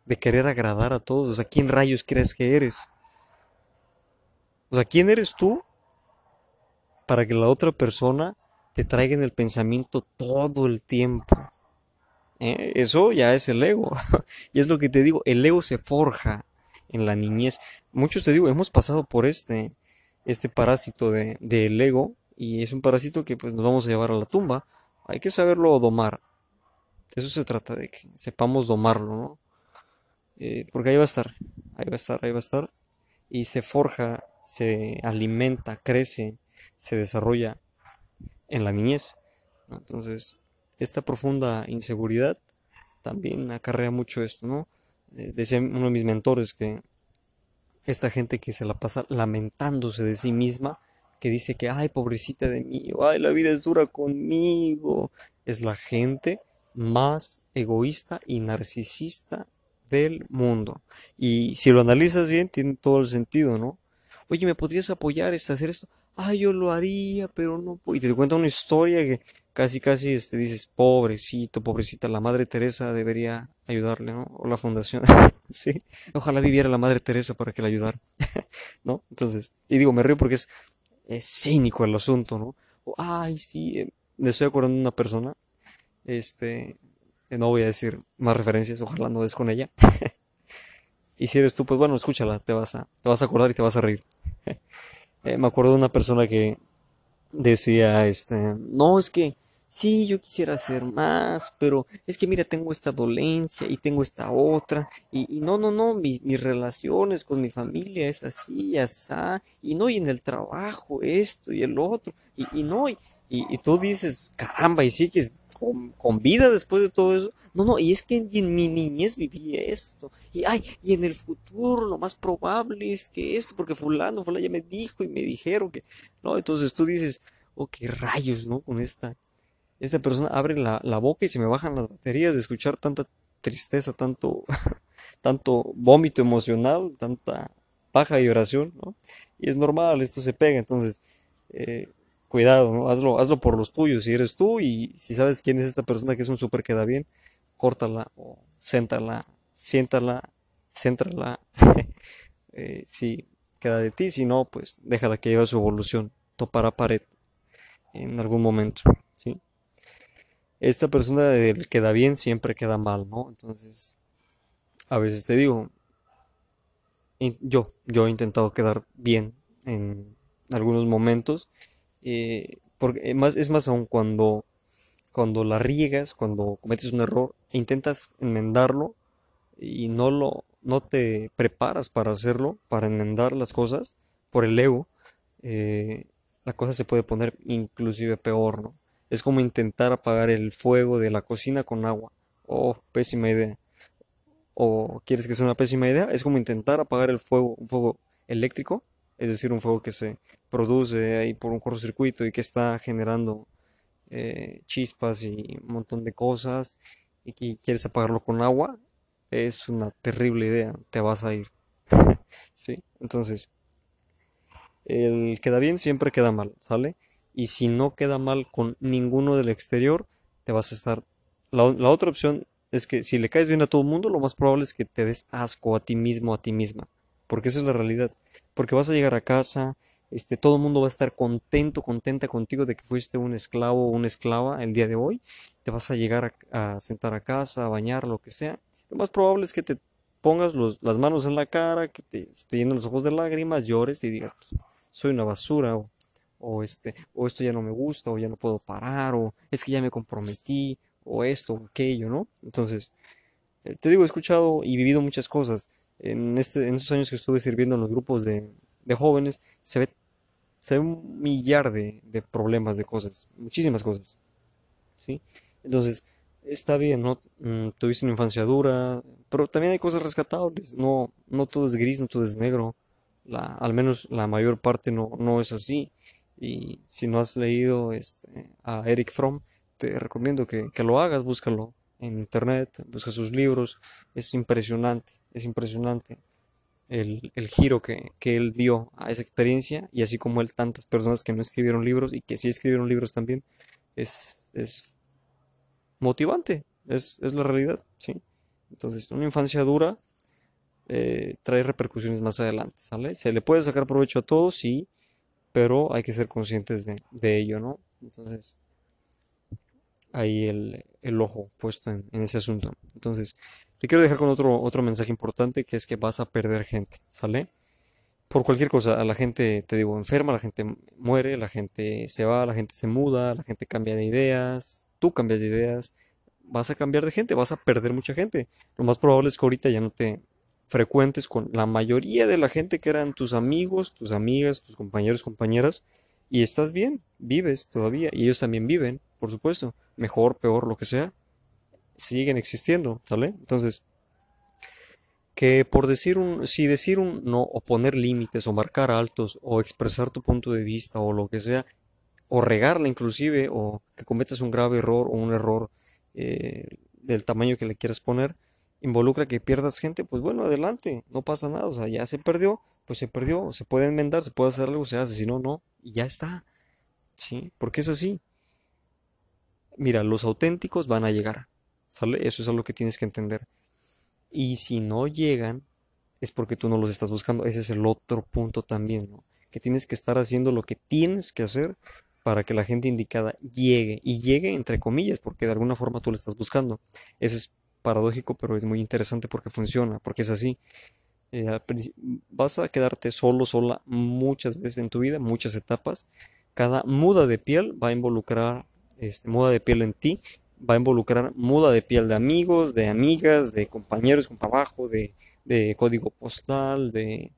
Speaker 1: de querer agradar a todos. O sea, ¿quién rayos crees que eres? O sea, ¿quién eres tú para que la otra persona te traiga en el pensamiento todo el tiempo? ¿Eh? Eso ya es el ego. y es lo que te digo, el ego se forja en la niñez. Muchos te digo, hemos pasado por este, este parásito de, del ego y es un parásito que pues nos vamos a llevar a la tumba. Hay que saberlo domar. De eso se trata, de que sepamos domarlo, ¿no? Eh, porque ahí va a estar, ahí va a estar, ahí va a estar. Y se forja se alimenta, crece, se desarrolla en la niñez. Entonces, esta profunda inseguridad también acarrea mucho esto, ¿no? Eh, decía uno de mis mentores que esta gente que se la pasa lamentándose de sí misma, que dice que, ay, pobrecita de mí, ay, la vida es dura conmigo, es la gente más egoísta y narcisista del mundo. Y si lo analizas bien, tiene todo el sentido, ¿no? oye, ¿me podrías apoyar este, hacer esto? Ah, yo lo haría, pero no puedo. Y te cuenta una historia que casi, casi este, dices, pobrecito, pobrecita, la Madre Teresa debería ayudarle, ¿no? O la fundación, sí. Ojalá viviera la Madre Teresa para que la ayudara, ¿no? Entonces, y digo, me río porque es, es cínico el asunto, ¿no? Ay, sí, eh, me estoy acordando de una persona, este, no voy a decir más referencias, ojalá no des con ella. y si eres tú, pues bueno, escúchala, te vas a, te vas a acordar y te vas a reír. Eh, me acuerdo de una persona que decía, este, no, es que sí, yo quisiera hacer más, pero es que mira, tengo esta dolencia y tengo esta otra, y, no, no, no, mis relaciones con mi familia es así, así, y no, y en el trabajo esto y el otro, y, y no, y, y, tú dices, caramba, y sí que con, vida después de todo eso. No, no, y es que en, mi niñez viví esto. Y ay, y en el futuro lo más probable es que esto, porque fulano, fulano ya me dijo y me dijeron que. No, entonces tú dices, oh, qué rayos, ¿no? Con esta. Esta persona abre la, la boca y se me bajan las baterías de escuchar tanta tristeza, tanto, tanto vómito emocional, tanta paja y oración, ¿no? Y es normal, esto se pega, entonces, eh, cuidado, ¿no? Hazlo, hazlo por los tuyos, si eres tú y si sabes quién es esta persona que es un súper queda bien, córtala o séntala, siéntala, céntrala, eh, si queda de ti, si no, pues déjala que lleve su evolución, topará pared en algún momento. Esta persona del queda bien siempre queda mal, ¿no? Entonces, a veces te digo, yo, yo he intentado quedar bien en algunos momentos eh, porque más, es más aún cuando, cuando la riegas, cuando cometes un error e intentas enmendarlo y no lo no te preparas para hacerlo, para enmendar las cosas por el ego, eh, la cosa se puede poner inclusive peor, ¿no? Es como intentar apagar el fuego de la cocina con agua. Oh, pésima idea. ¿O quieres que sea una pésima idea? Es como intentar apagar el fuego, un fuego eléctrico, es decir, un fuego que se produce ahí por un cortocircuito y que está generando eh, chispas y un montón de cosas y que quieres apagarlo con agua, es una terrible idea, te vas a ir. ¿Sí? Entonces, el queda bien siempre queda mal, ¿sale? Y si no queda mal con ninguno del exterior, te vas a estar... La, otra opción es que si le caes bien a todo el mundo, lo más probable es que te des asco a ti mismo, a ti misma. Porque esa es la realidad. Porque vas a llegar a casa, este, todo el mundo va a estar contento, contenta contigo de que fuiste un esclavo o una esclava el día de hoy. Te vas a llegar a, sentar a casa, a bañar, lo que sea. Lo más probable es que te pongas las manos en la cara, que te, llenen los ojos de lágrimas, llores y digas, pues, soy una basura, o, o, este, o esto ya no me gusta, o ya no puedo parar, o es que ya me comprometí, o esto, o aquello, ¿no? Entonces, eh, te digo, he escuchado y vivido muchas cosas. En, este, en estos años que estuve sirviendo en los grupos de, de jóvenes, se ve, se ve un millar de, problemas, de cosas, muchísimas cosas. ¿sí? Entonces, está bien, ¿no? Mm, tuviste una infancia dura, pero también hay cosas rescatables. No, no todo es gris, no todo es negro. La, al menos la mayor parte no, no es así. Y si no has leído este, a Eric Fromm, te recomiendo que, que lo hagas, búscalo en internet, busca sus libros. Es impresionante, es impresionante el, giro que, él dio a esa experiencia y así como él tantas personas que no escribieron libros y que sí escribieron libros también, es, es motivante, es, la realidad, ¿sí? Entonces, una infancia dura eh, trae repercusiones más adelante, ¿sale? Se le puede sacar provecho a todos, sí, pero hay que ser conscientes de, ello, ¿no? Entonces, ahí el, el ojo puesto en, en ese asunto. Entonces, te quiero dejar con otro, otro mensaje importante que es que vas a perder gente, ¿sale? Por cualquier cosa, a la gente, te digo, enferma, la gente muere, la gente se va, la gente se muda, la gente cambia de ideas, tú cambias de ideas, vas a cambiar de gente, vas a perder mucha gente. Lo más probable es que ahorita ya no te frecuentes con la mayoría de la gente que eran tus amigos, tus amigas, tus compañeros, compañeras, y estás bien, vives todavía, y ellos también viven, por supuesto, mejor, peor, lo que sea, siguen existiendo, ¿sale? Entonces, que por decir un, si decir un no, o poner límites, o marcar altos, o expresar tu punto de vista, o lo que sea, o regarla inclusive, o que cometas un grave error, o un error eh, del tamaño que le quieras poner, involucra que pierdas gente, pues bueno, adelante, no pasa nada, o sea, ya se perdió, pues se perdió, se puede enmendar, se puede hacer algo, se hace, si no, no, y ya está, ¿sí? Porque es así. Mira, los auténticos van a llegar, ¿sale? Eso es algo que tienes que entender. Y si no llegan, es porque tú no los estás buscando. Ese es el otro punto también, ¿no? Que tienes que estar haciendo lo que tienes que hacer para que la gente indicada llegue. Y llegue entre comillas, porque de alguna forma tú le estás buscando. Eso es paradójico, pero es muy interesante porque funciona, porque es así. Eh, vas a quedarte solo, sola muchas veces en tu vida, muchas etapas. Cada muda de piel va a involucrar este, muda de piel en ti, va a involucrar muda de piel de amigos, de amigas, de compañeros con trabajo, de, código postal, de,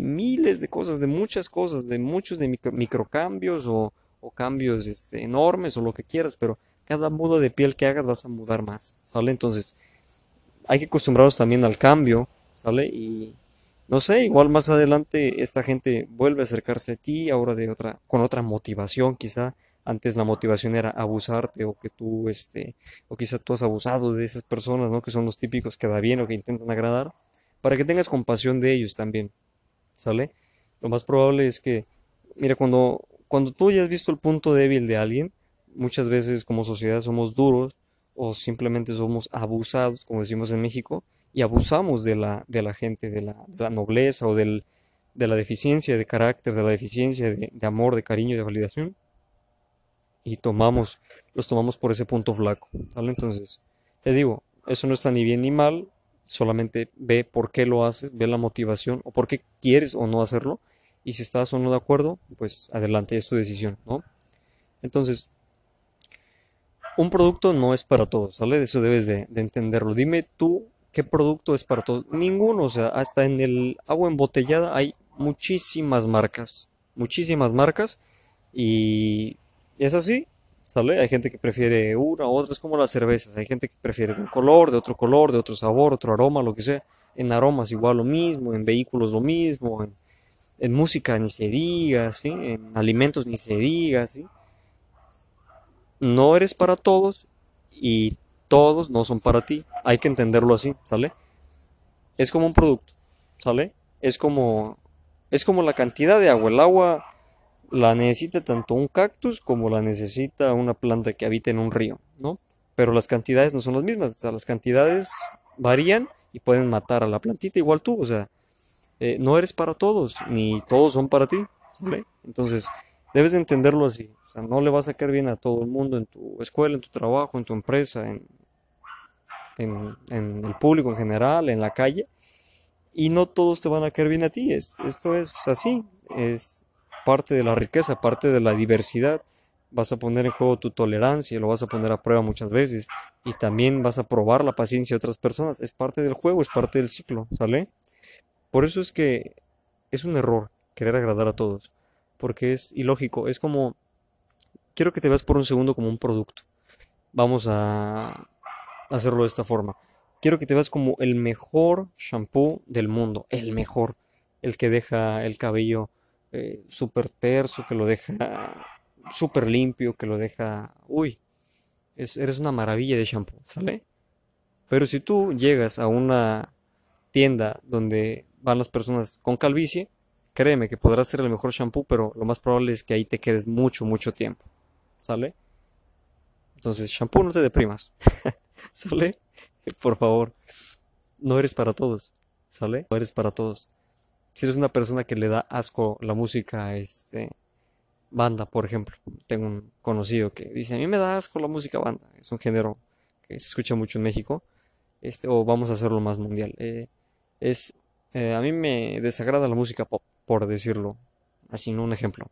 Speaker 1: miles de cosas, de muchas cosas, de muchos de micro, microcambios o, o cambios este, enormes o lo que quieras, pero cada muda de piel que hagas vas a mudar más, ¿sale? Entonces, hay que acostumbrarnos también al cambio, ¿sale? Y no sé, igual más adelante esta gente vuelve a acercarse a ti, ahora de otra, con otra motivación quizá. Antes la motivación era abusarte o que tú, este, o quizá tú has abusado de esas personas, ¿no? Que son los típicos que da bien o que intentan agradar, para que tengas compasión de ellos también, ¿sale? Lo más probable es que, mira, cuando, cuando tú ya has visto el punto débil de alguien, muchas veces como sociedad somos duros o simplemente somos abusados, como decimos en México, y abusamos de la, de la gente, de la, nobleza o del, de la deficiencia de carácter, de la deficiencia de, de, amor, de cariño, de validación, y tomamos, los tomamos por ese punto flaco, ¿vale? Entonces, te digo, eso no está ni bien ni mal, solamente ve por qué lo haces, ve la motivación o por qué quieres o no hacerlo, y si estás o no de acuerdo, pues adelante, es tu decisión, ¿no? Entonces, un producto no es para todos, ¿sale? Eso debes de, de, entenderlo. Dime tú qué producto es para todos. Ninguno, o sea, hasta en el agua embotellada hay muchísimas marcas, muchísimas marcas y es así, ¿sale? Hay gente que prefiere una otra, es como las cervezas, hay gente que prefiere un color, de otro color, de otro sabor, otro aroma, lo que sea. En aromas igual lo mismo, en vehículos lo mismo, en, en música ni se diga, ¿sí? En alimentos ni se diga, ¿sí? No eres para todos y todos no son para ti. Hay que entenderlo así, ¿sale? Es como un producto, ¿sale? Es como es como la cantidad de agua. El agua la necesita tanto un cactus como la necesita una planta que habita en un río, ¿no? Pero las cantidades no son las mismas, o sea, las cantidades varían y pueden matar a la plantita igual tú, o sea, eh, no eres para todos, ni todos son para ti, ¿sale? Entonces, debes de entenderlo así. Sea, no le vas a caer bien a todo el mundo en tu escuela, en tu trabajo, en tu empresa, en, en, en el público en general, en la calle. Y no todos te van a caer bien a ti. Es, esto es así. Es parte de la riqueza, parte de la diversidad. Vas a poner en juego tu tolerancia, lo vas a poner a prueba muchas veces. Y también vas a probar la paciencia de otras personas. Es parte del juego, es parte del ciclo, ¿sale? Por eso es que es un error querer agradar a todos. Porque es ilógico. Es como quiero que te veas por un segundo como un producto. Vamos a hacerlo de esta forma. Quiero que te veas como el mejor shampoo del mundo, el mejor, el que deja el cabello eh, súper terso, que lo deja súper limpio, que lo deja, uy, es, eres una maravilla de shampoo, ¿sale? Pero si tú llegas a una tienda donde van las personas con calvicie, créeme que podrás ser el mejor shampoo, pero lo más probable es que ahí te quedes mucho, mucho tiempo. ¿Sale? Entonces, shampoo, no te deprimas. ¿Sale? Por favor. No eres para todos. ¿Sale? No eres para todos. Si eres una persona que le da asco la música, este, banda, por ejemplo. Tengo un conocido que dice, a mí me da asco la música banda. Es un género que se escucha mucho en México. Este, o vamos a hacerlo más mundial. Eh, es, eh, a mí me desagrada la música pop, por decirlo así, no un ejemplo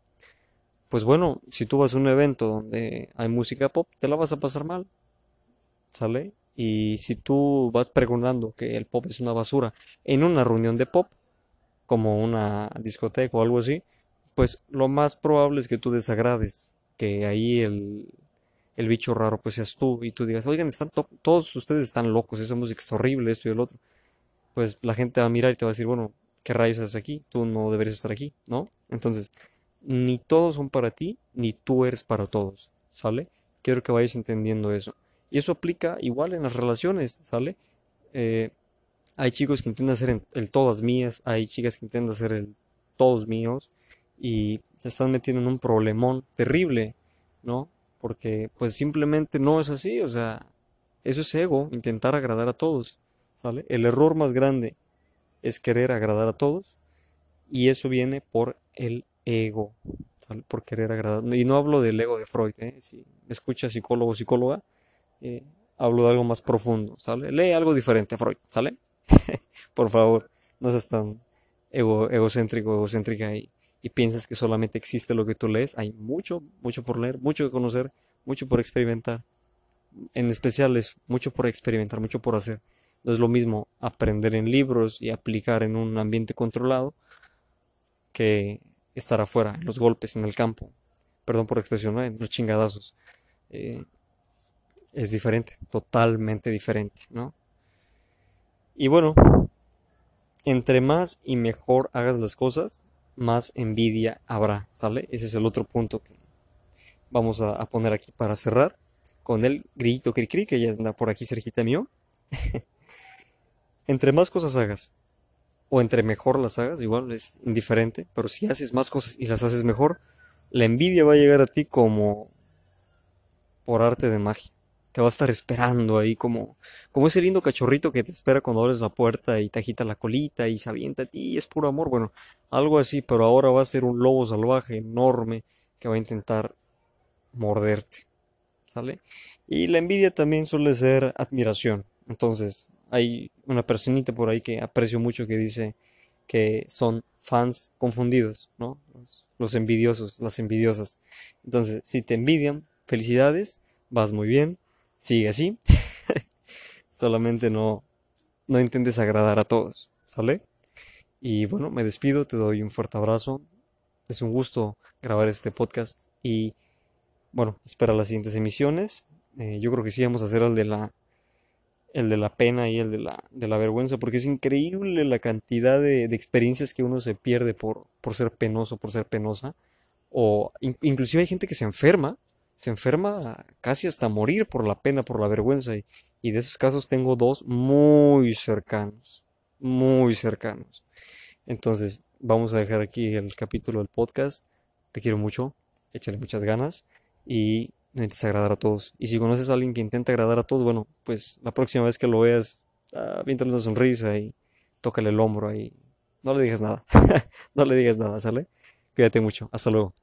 Speaker 1: pues bueno, si tú vas a un evento donde hay música pop, te la vas a pasar mal, ¿sale? Y si tú vas preguntando que el pop es una basura en una reunión de pop, como una discoteca o algo así, pues lo más probable es que tú desagrades, que ahí el, el bicho raro pues seas tú y tú digas, oigan, están todos ustedes están locos, esa música es horrible, esto y el otro. Pues la gente va a mirar y te va a decir, bueno, ¿qué rayos haces aquí? Tú no deberías estar aquí, ¿no? Entonces, ni todos son para ti, ni tú eres para todos, ¿sale? Quiero que vayas entendiendo eso. Y eso aplica igual en las relaciones, ¿sale? Eh, hay chicos que intentan hacer el, todas mías, hay chicas que intentan hacer el todos míos y se están metiendo en un problemón terrible, ¿no? Porque pues simplemente no es así, o sea, Eso es ego, intentar agradar a todos, ¿sale? El error más grande es querer agradar a todos y eso viene por el ego. Por querer agradar. Y no hablo del ego de Freud, ¿eh? Si me escucha psicólogo o psicóloga, eh, hablo de algo más profundo, ¿sale? Lee algo diferente a Freud, ¿sale? por favor, no seas tan ego, egocéntrico, egocéntrica y, y piensas que solamente existe lo que tú lees. Hay mucho, mucho por leer, mucho que conocer, mucho por experimentar. En especial es mucho por experimentar, mucho por hacer. No es lo mismo aprender en libros y aplicar en un ambiente controlado que estar afuera, en los golpes, en el campo. Perdón por expresión, en los chingadazos. Eh, es diferente, totalmente diferente, ¿no? Y bueno, entre más y mejor hagas las cosas, más envidia habrá, ¿sale? Ese es el otro punto que vamos a, poner aquí para cerrar con el grito cri que ya anda por aquí cerquita mío. entre más cosas hagas, o entre mejor las hagas, igual es indiferente, pero si haces más cosas y las haces mejor, la envidia va a llegar a ti como por arte de magia. Te va a estar esperando ahí como, como ese lindo cachorrito que te espera cuando abres la puerta y te agita la colita y se avienta a ti, es puro amor, bueno, algo así, pero ahora va a ser un lobo salvaje enorme que va a intentar morderte, ¿sale? Y la envidia también suele ser admiración, entonces hay una personita por ahí que aprecio mucho que dice que son fans confundidos, ¿no? Los, envidiosos, las envidiosas. Entonces, si te envidian, felicidades, vas muy bien, sigue así. Solamente no, no intentes agradar a todos, ¿sale? Y bueno, me despido, te doy un fuerte abrazo. Es un gusto grabar este podcast y bueno, espera las siguientes emisiones. Eh, yo creo que sí vamos a hacer el de la el de la pena y el de la, de la vergüenza, porque es increíble la cantidad de, experiencias que uno se pierde por, por ser penoso, por ser penosa. O inclusive hay gente que se enferma se enferma casi hasta morir por la pena, por la vergüenza. Y, de esos casos tengo dos muy cercanos, muy cercanos. Entonces, vamos a dejar aquí el capítulo del podcast. Te quiero mucho, échale muchas ganas y intentes agradar a todos. Y si conoces a alguien que intenta agradar a todos, bueno, pues la próxima vez que lo veas, ah, una sonrisa y tócale el hombro ahí. No le digas nada, no le digas nada, ¿sale? Cuídate mucho, hasta luego.